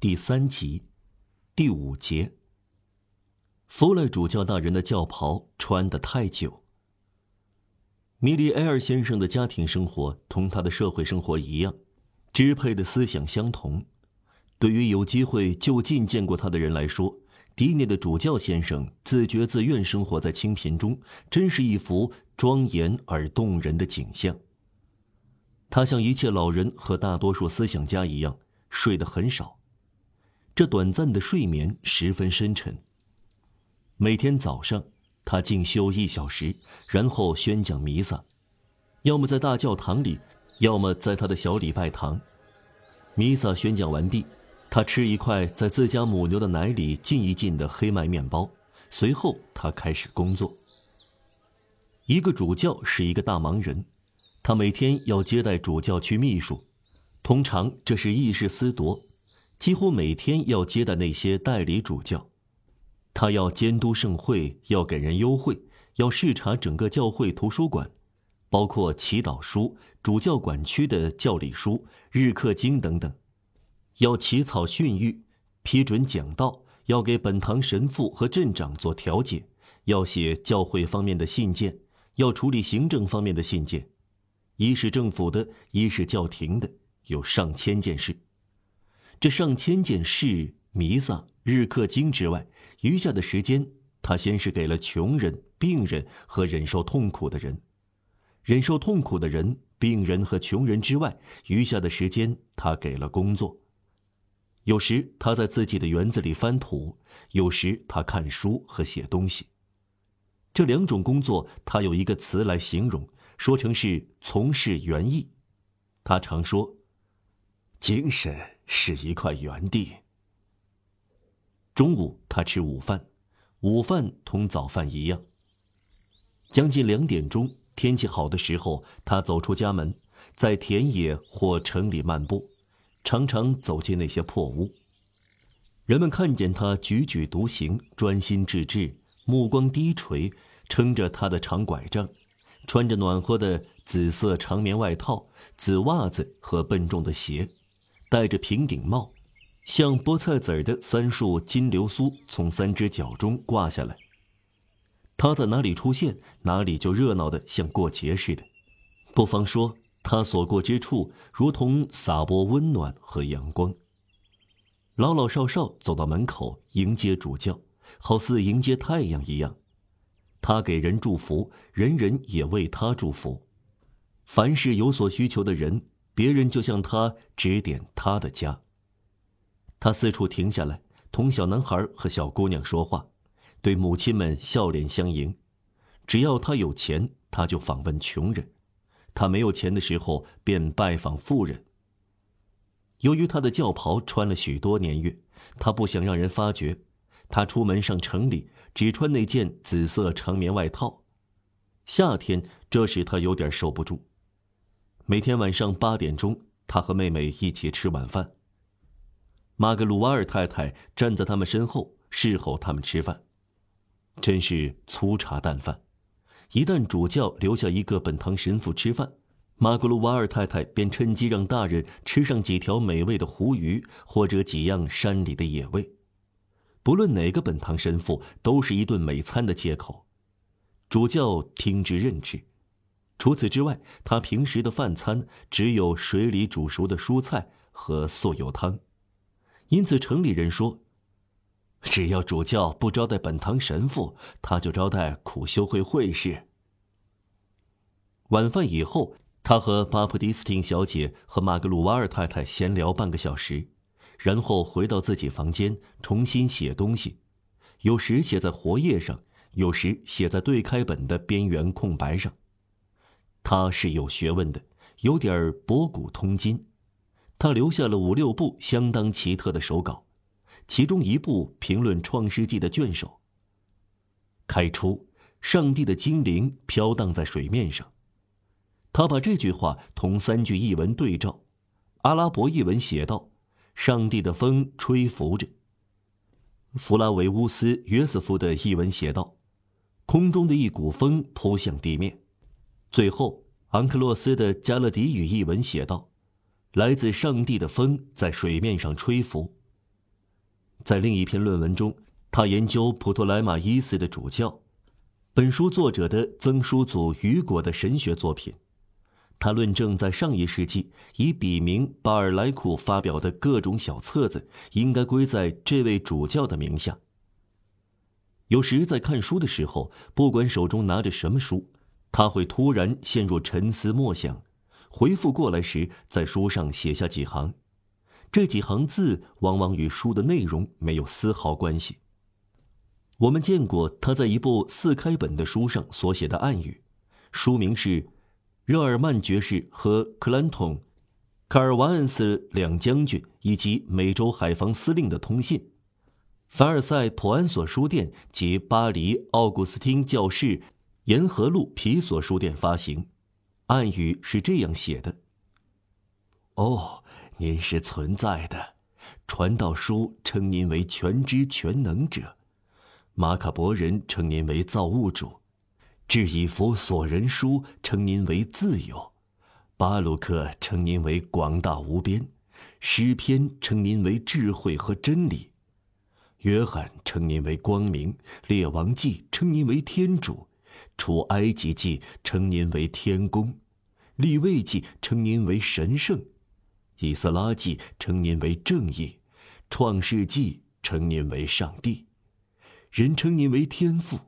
第三集，第五节。弗莱主教大人的教袍穿得太久。米利埃尔先生的家庭生活同他的社会生活一样，支配的思想相同。对于有机会就近见过他的人来说，迪涅的主教先生自觉自愿生活在清贫中，真是一幅庄严而动人的景象。他像一切老人和大多数思想家一样，睡得很少。这短暂的睡眠十分深沉。每天早上，他静修一小时，然后宣讲弥撒，要么在大教堂里，要么在他的小礼拜堂。弥撒宣讲完毕，他吃一块在自家母牛的奶里浸一浸的黑麦面包，随后他开始工作。一个主教是一个大忙人。他每天要接待主教区秘书，通常这是议事司铎，几乎每天要接待那些代理主教。他要监督盛会，要给人优惠，要视察整个教会图书馆，包括祈祷书、主教管区的教理书、日课经等等，要起草训谕，批准讲道，要给本堂神父和镇长做调解，要写教会方面的信件，要处理行政方面的信件。一是政府的，一是教廷的，有上千件事。这上千件事，弥撒、日课经之外，余下的时间，他先是给了穷人、病人和忍受痛苦的人。忍受痛苦的人、病人和穷人之外，余下的时间，他给了工作。有时他在自己的园子里翻土，有时他看书和写东西。这两种工作，他有一个词来形容。说成是从事园艺，他常说：“精神是一块园地。”中午他吃午饭，午饭同早饭一样。将近两点钟，天气好的时候，他走出家门，在田野或城里漫步，常常走进那些破屋。人们看见他踽踽独行，专心致志，目光低垂，撑着他的长拐杖。穿着暖和的紫色长棉外套、紫袜子和笨重的鞋，戴着平顶帽，像菠菜籽儿的三束金流苏从三只脚中挂下来。他在哪里出现，哪里就热闹的像过节似的。不妨说，他所过之处如同洒播温暖和阳光。老老少少走到门口迎接主教，好似迎接太阳一样。他给人祝福，人人也为他祝福。凡是有所需求的人，别人就向他指点他的家。他四处停下来，同小男孩和小姑娘说话，对母亲们笑脸相迎。只要他有钱，他就访问穷人；他没有钱的时候，便拜访富人。由于他的教袍穿了许多年月，他不想让人发觉。他出门上城里。只穿那件紫色长棉外套，夏天这使他有点受不住。每天晚上八点钟，他和妹妹一起吃晚饭。马格鲁瓦尔太太站在他们身后侍候他们吃饭，真是粗茶淡饭。一旦主教留下一个本堂神父吃饭，马格鲁瓦尔太太便趁机让大人吃上几条美味的湖鱼或者几样山里的野味。不论哪个本堂神父，都是一顿美餐的借口。主教听之任之。除此之外，他平时的饭餐只有水里煮熟的蔬菜和素油汤。因此，城里人说，只要主教不招待本堂神父，他就招待苦修会会士。晚饭以后，他和巴普蒂斯汀小姐和马格鲁瓦尔太太闲聊半个小时。然后回到自己房间，重新写东西，有时写在活页上，有时写在对开本的边缘空白上。他是有学问的，有点博古通今。他留下了五六部相当奇特的手稿，其中一部评论《创世纪》的卷首。开出，上帝的精灵飘荡在水面上。他把这句话同三句译文对照，阿拉伯译文写道。上帝的风吹拂着。弗拉维乌斯·约瑟夫的译文写道：“空中的一股风扑向地面。”最后，昂克洛斯的加勒底语译文写道：“来自上帝的风在水面上吹拂。”在另一篇论文中，他研究普托莱马一世的主教，本书作者的曾叔祖雨果的神学作品。他论证，在上一世纪以笔名巴尔莱库发表的各种小册子，应该归在这位主教的名下。有时在看书的时候，不管手中拿着什么书，他会突然陷入沉思默想，回复过来时，在书上写下几行。这几行字往往与书的内容没有丝毫关系。我们见过他在一部四开本的书上所写的暗语，书名是。热尔曼爵士和克兰通、卡尔瓦恩斯两将军以及美洲海防司令的通信，凡尔赛普安索书店及巴黎奥古斯汀教室沿河路皮索书店发行。暗语是这样写的：“哦，您是存在的，传道书称您为全知全能者，马卡伯人称您为造物主。”智以弗所人书称您为自由，巴鲁克称您为广大无边，诗篇称您为智慧和真理，约翰称您为光明，列王记称您为天主，出埃及记称您为天公，立位记称您为神圣，以色拉记称您为正义，创世纪称您为上帝，人称您为天父。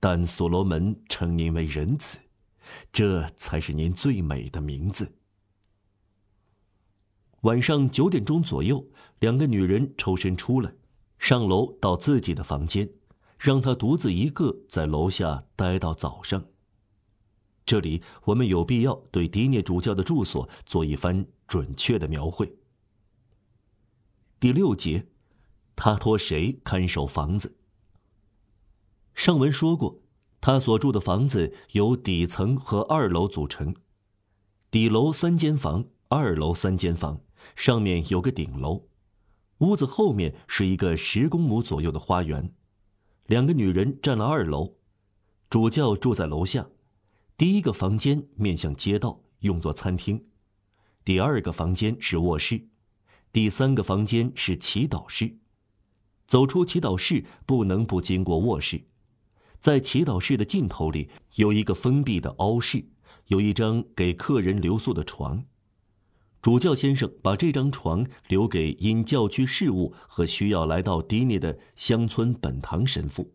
但所罗门称您为仁慈，这才是您最美的名字。晚上九点钟左右，两个女人抽身出来，上楼到自己的房间，让他独自一个在楼下待到早上。这里我们有必要对迪涅主教的住所做一番准确的描绘。第六节，他托谁看守房子？上文说过，他所住的房子由底层和二楼组成，底楼三间房，二楼三间房，上面有个顶楼。屋子后面是一个十公亩左右的花园。两个女人占了二楼，主教住在楼下。第一个房间面向街道，用作餐厅；第二个房间是卧室；第三个房间是祈祷室。走出祈祷室，不能不经过卧室。在祈祷室的尽头里有一个封闭的凹室，有一张给客人留宿的床。主教先生把这张床留给因教区事务和需要来到迪涅的乡村本堂神父。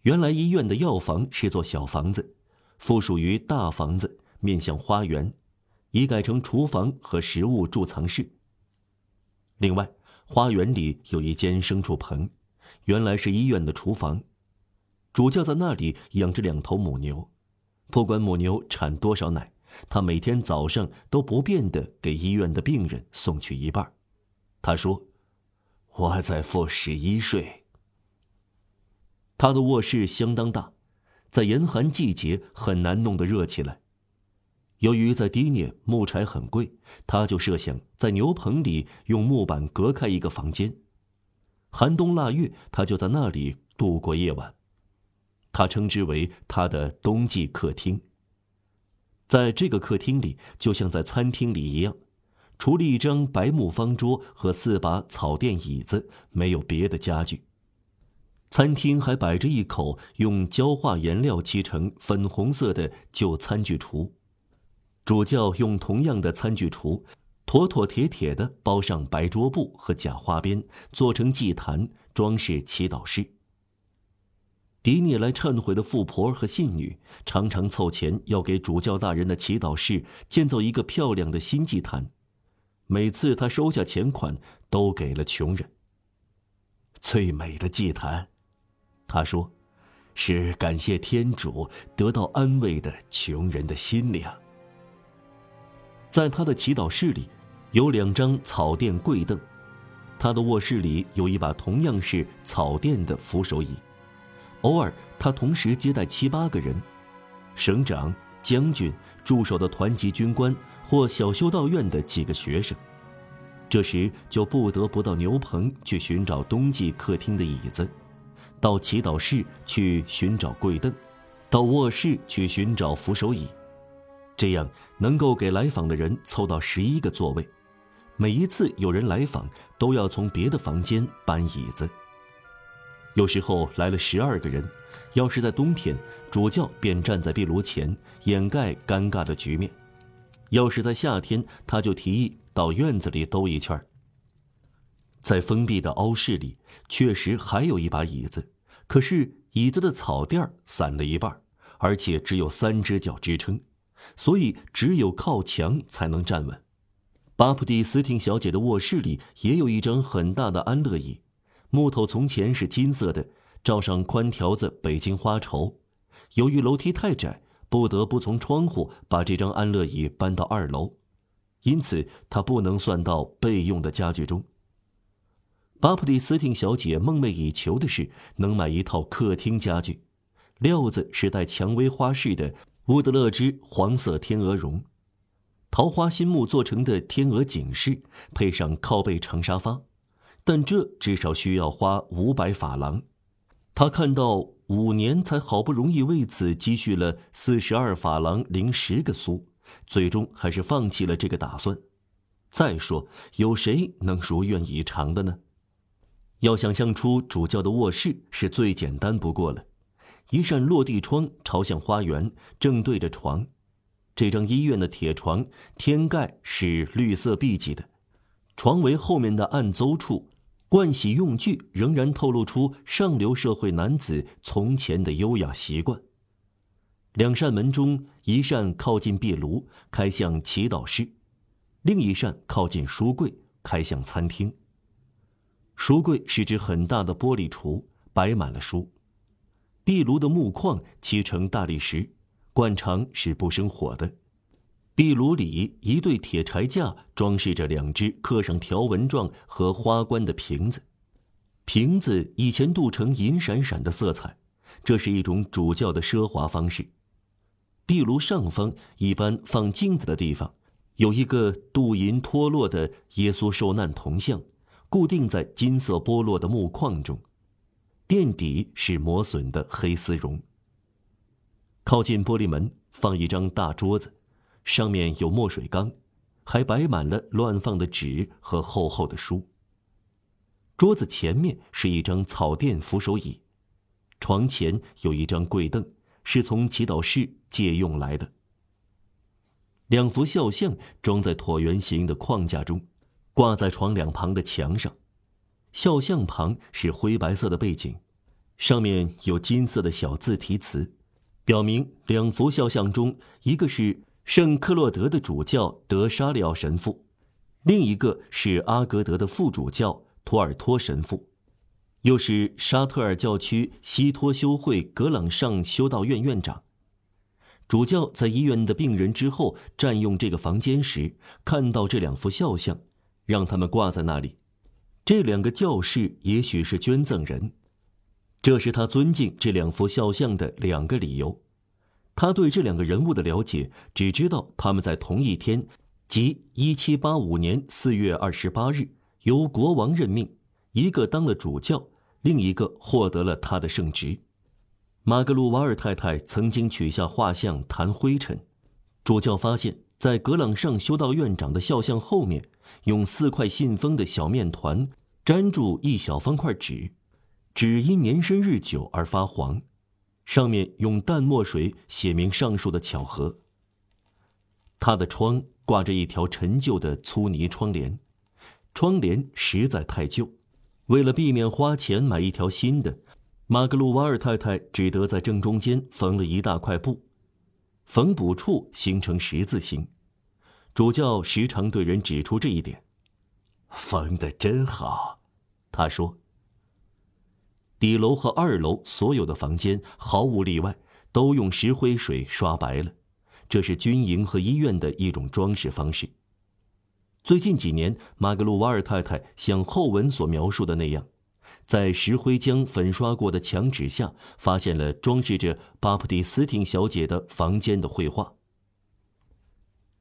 原来医院的药房是座小房子，附属于大房子，面向花园，已改成厨房和食物贮藏室。另外，花园里有一间牲畜棚，原来是医院的厨房。主教在那里养着两头母牛，不管母牛产多少奶，他每天早上都不变的给医院的病人送去一半。他说：“我在负十一税。”他的卧室相当大，在严寒季节很难弄得热起来。由于在迪涅木柴很贵，他就设想在牛棚里用木板隔开一个房间，寒冬腊月他就在那里度过夜晚。他称之为他的冬季客厅。在这个客厅里，就像在餐厅里一样，除了一张白木方桌和四把草垫椅子，没有别的家具。餐厅还摆着一口用焦化颜料漆成粉红色的旧餐具橱，主教用同样的餐具橱，妥妥帖帖地包上白桌布和假花边，做成祭坛，装饰祈祷室。迪涅来忏悔的富婆和信女常常凑钱要给主教大人的祈祷室建造一个漂亮的新祭坛，每次他收下钱款都给了穷人。最美的祭坛，他说，是感谢天主得到安慰的穷人的心灵。在他的祈祷室里，有两张草垫跪凳，他的卧室里有一把同样是草垫的扶手椅。偶尔，他同时接待七八个人，省长、将军、驻守的团级军官或小修道院的几个学生。这时就不得不到牛棚去寻找冬季客厅的椅子，到祈祷室去寻找跪凳，到卧室去寻找扶手椅，这样能够给来访的人凑到十一个座位，每一次有人来访，都要从别的房间搬椅子。有时候来了十二个人，要是在冬天，主教便站在壁炉前掩盖尴尬的局面；要是在夏天，他就提议到院子里兜一圈。在封闭的凹室里，确实还有一把椅子，可是椅子的草垫散了一半，而且只有三只脚支撑，所以只有靠墙才能站稳。巴普蒂斯汀小姐的卧室里也有一张很大的安乐椅，木头从前是金色的，罩上宽条子北京花绸。由于楼梯太窄，不得不从窗户把这张安乐椅搬到二楼，因此它不能算到备用的家具中。巴普蒂斯汀小姐梦寐以求的是能买一套客厅家具，料子是带蔷薇花饰的乌德勒支黄色天鹅绒。桃花心木做成的天鹅颈饰，配上靠背长沙发，但这至少需要花五百法郎。他看到五年才好不容易为此积蓄了四十二法郎零十个苏，最终还是放弃了这个打算。再说，有谁能如愿以偿的呢？要想象出主教的卧室是最简单不过了，一扇落地窗朝向花园，正对着床。这张医院的铁床天盖是绿色碧玺的，床围后面的暗邹处，盥洗用具仍然透露出上流社会男子从前的优雅习惯。两扇门中，一扇靠近壁炉，开向祈祷室；另一扇靠近书柜，开向餐厅。书柜是只很大的玻璃橱，摆满了书；壁炉的木框漆成大理石。惯常是不生火的。壁炉里一对铁柴架装饰着两只刻上条纹状和花冠的瓶子，瓶子以前镀成银闪闪的色彩，这是一种主教的奢华方式。壁炉上方一般放镜子的地方，有一个镀银脱落的耶稣受难铜像，固定在金色剥落的木框中，垫底是磨损的黑丝绒。靠近玻璃门放一张大桌子，上面有墨水缸，还摆满了乱放的纸和厚厚的书。桌子前面是一张草垫扶手椅，床前有一张跪凳，是从祈祷室借用来的。两幅肖像装在椭圆形的框架中，挂在床两旁的墙上。肖像旁是灰白色的背景，上面有金色的小字题词。表明两幅肖像中，一个是圣克洛德的主教德沙利奥神父，另一个是阿格德的副主教托尔托神父，又是沙特尔教区西托修会格朗上修道院院长。主教在医院的病人之后占用这个房间时，看到这两幅肖像，让他们挂在那里。这两个教士也许是捐赠人。这是他尊敬这两幅肖像的两个理由。他对这两个人物的了解，只知道他们在同一天，即1785年4月28日，由国王任命，一个当了主教，另一个获得了他的圣职。马格鲁瓦尔太太曾经取下画像谈灰尘，主教发现，在格朗上修道院长的肖像后面，用四块信封的小面团粘住一小方块纸。纸因年深日久而发黄，上面用淡墨水写明上述的巧合。他的窗挂着一条陈旧的粗泥窗帘，窗帘实在太旧，为了避免花钱买一条新的，马格鲁瓦尔太太只得在正中间缝了一大块布，缝补处形成十字形。主教时常对人指出这一点，缝得真好，他说。底楼和二楼所有的房间毫无例外都用石灰水刷白了，这是军营和医院的一种装饰方式。最近几年，马格鲁瓦尔太太像后文所描述的那样，在石灰浆粉刷过的墙纸下发现了装饰着巴普蒂斯汀小姐的房间的绘画。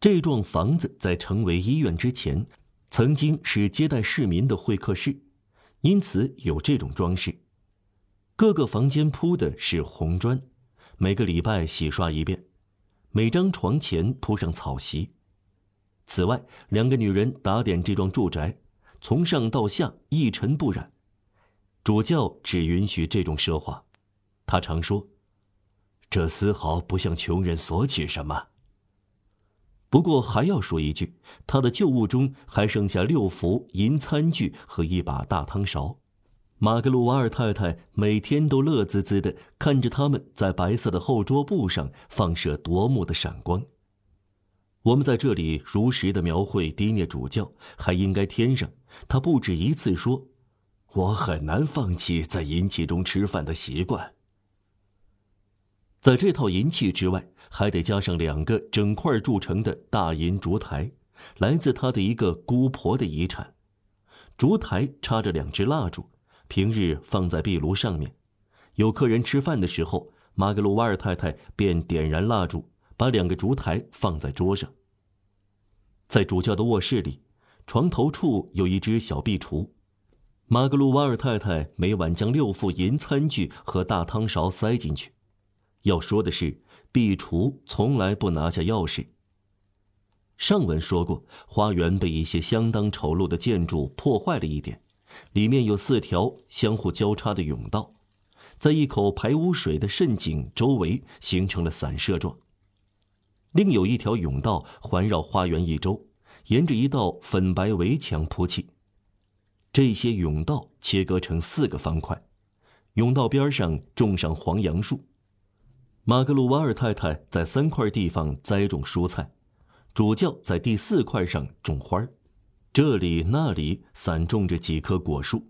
这幢房子在成为医院之前，曾经是接待市民的会客室，因此有这种装饰。各个房间铺的是红砖，每个礼拜洗刷一遍。每张床前铺上草席。此外，两个女人打点这幢住宅，从上到下一尘不染。主教只允许这种奢华，他常说：“这丝毫不向穷人索取什么。”不过还要说一句，他的旧物中还剩下六幅银餐具和一把大汤勺。马格鲁瓦尔太太每天都乐滋滋地看着他们在白色的后桌布上放射夺目的闪光。我们在这里如实的描绘迪涅主教，还应该添上他不止一次说：“我很难放弃在银器中吃饭的习惯。”在这套银器之外，还得加上两个整块铸成的大银烛台，来自他的一个姑婆的遗产。烛台插着两支蜡烛。平日放在壁炉上面，有客人吃饭的时候，马格鲁瓦尔太太便点燃蜡烛，把两个烛台放在桌上。在主教的卧室里，床头处有一只小壁橱，马格鲁瓦尔太太每晚将六副银餐具和大汤勺塞进去。要说的是，壁橱从来不拿下钥匙。上文说过，花园被一些相当丑陋的建筑破坏了一点。里面有四条相互交叉的甬道，在一口排污水的渗井周围形成了散射状。另有一条甬道环绕花园一周，沿着一道粉白围墙铺砌。这些甬道切割成四个方块，甬道边上种上黄杨树。马格鲁瓦尔太太在三块地方栽种蔬菜，主教在第四块上种花儿。这里那里散种着几棵果树。